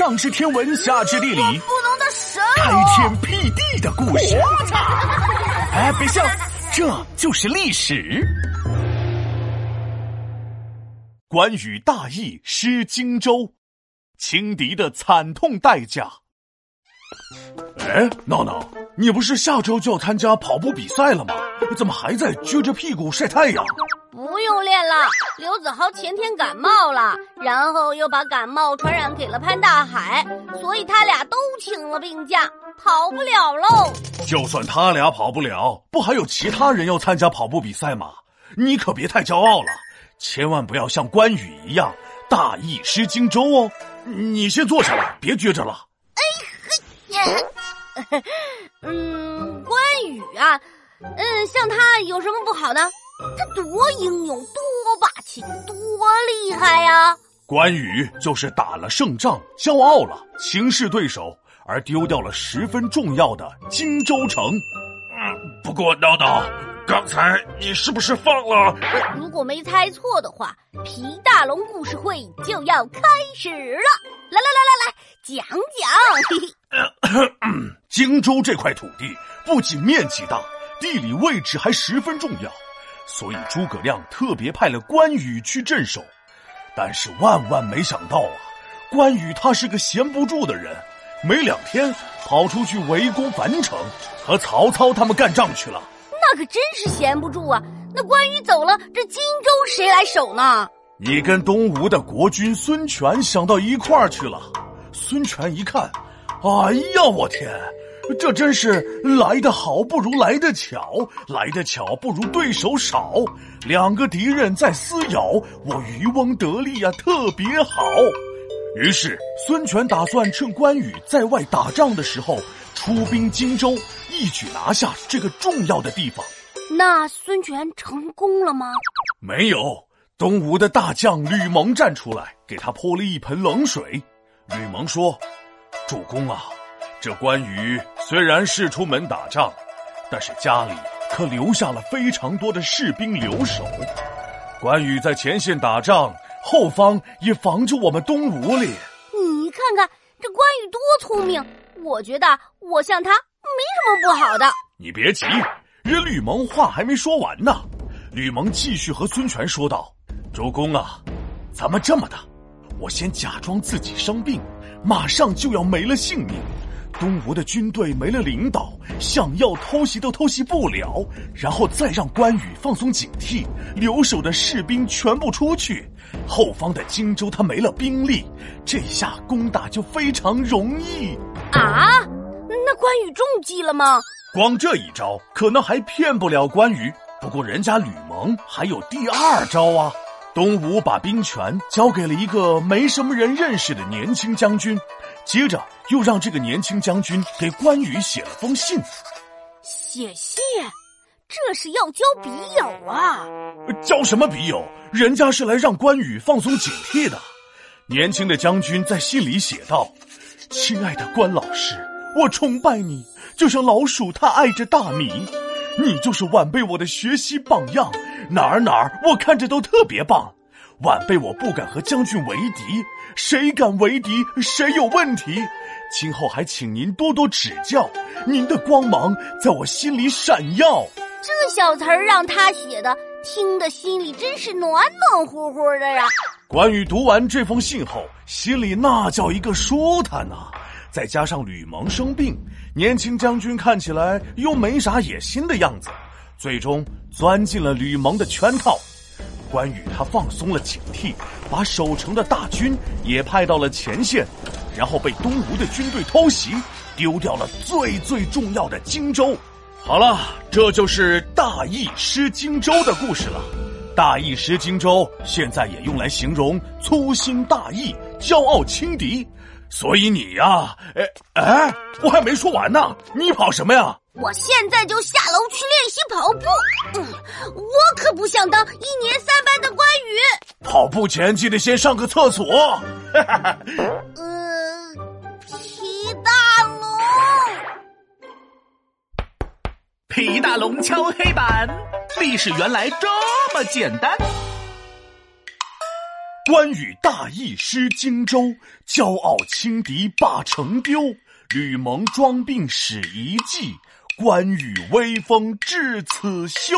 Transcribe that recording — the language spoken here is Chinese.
上知天文，下知地理，不能的神开天辟地的故事。哎，别笑，这就是历史。关羽大意失荆州，轻敌的惨痛代价。哎，闹闹，你不是下周就要参加跑步比赛了吗？怎么还在撅着屁股晒太阳？不用练了，刘子豪前天感冒了，然后又把感冒传染给了潘大海，所以他俩都请了病假，跑不了喽。就算他俩跑不了，不还有其他人要参加跑步比赛吗？你可别太骄傲了，千万不要像关羽一样大意失荆州哦。你先坐下来，别撅着了。哎，嗯，关羽啊，嗯，像他有什么不好呢？他多英勇，多霸气，多厉害呀！关羽就是打了胜仗，骄傲了，轻视对手，而丢掉了十分重要的荆州城。嗯，不过闹闹，刚才你是不是放了？如果没猜错的话，皮大龙故事会就要开始了。来来来来来，讲讲。荆州这块土地不仅面积大，地理位置还十分重要。所以诸葛亮特别派了关羽去镇守，但是万万没想到啊，关羽他是个闲不住的人，没两天跑出去围攻樊城，和曹操他们干仗去了。那可真是闲不住啊！那关羽走了，这荆州谁来守呢？你跟东吴的国君孙权想到一块儿去了。孙权一看，哎呀，我天！这真是来得好不如来得巧，来得巧不如对手少。两个敌人在撕咬，我渔翁得利呀，特别好。于是孙权打算趁关羽在外打仗的时候，出兵荆州，一举拿下这个重要的地方。那孙权成功了吗？没有，东吴的大将吕蒙站出来，给他泼了一盆冷水。吕蒙说：“主公啊。”这关羽虽然是出门打仗，但是家里可留下了非常多的士兵留守。关羽在前线打仗，后方也防着我们东吴哩。你看看这关羽多聪明，我觉得我像他没什么不好的。你别急，人吕蒙话还没说完呢。吕蒙继续和孙权说道：“主公啊，咱们这么的，我先假装自己生病，马上就要没了性命。”东吴的军队没了领导，想要偷袭都偷袭不了，然后再让关羽放松警惕，留守的士兵全部出去，后方的荆州他没了兵力，这下攻打就非常容易啊！那关羽中计了吗？光这一招可能还骗不了关羽，不过人家吕蒙还有第二招啊！东吴把兵权交给了一个没什么人认识的年轻将军。接着又让这个年轻将军给关羽写了封信。写信，这是要交笔友啊！交什么笔友？人家是来让关羽放松警惕的。年轻的将军在信里写道：“亲爱的关老师，我崇拜你，就像老鼠它爱着大米。你就是晚辈我的学习榜样，哪儿哪儿我看着都特别棒。”晚辈我不敢和将军为敌，谁敢为敌，谁有问题。今后还请您多多指教，您的光芒在我心里闪耀。这小词儿让他写的，听得心里真是暖暖乎乎的呀。关羽读完这封信后，心里那叫一个舒坦呐。再加上吕蒙生病，年轻将军看起来又没啥野心的样子，最终钻进了吕蒙的圈套。关羽他放松了警惕，把守城的大军也派到了前线，然后被东吴的军队偷袭，丢掉了最最重要的荆州。好了，这就是大意失荆州的故事了。大意失荆州现在也用来形容粗心大意、骄傲轻敌。所以你呀，哎哎，我还没说完呢，你跑什么呀？我现在就下楼去练习跑步。嗯，我可不想当一年三班的关羽。跑步前记得先上个厕所。呃，皮大龙，皮大龙敲黑板，历史原来这么简单。关羽大意失荆州，骄傲轻敌把城丢。吕蒙装病使一计，关羽威风至此休。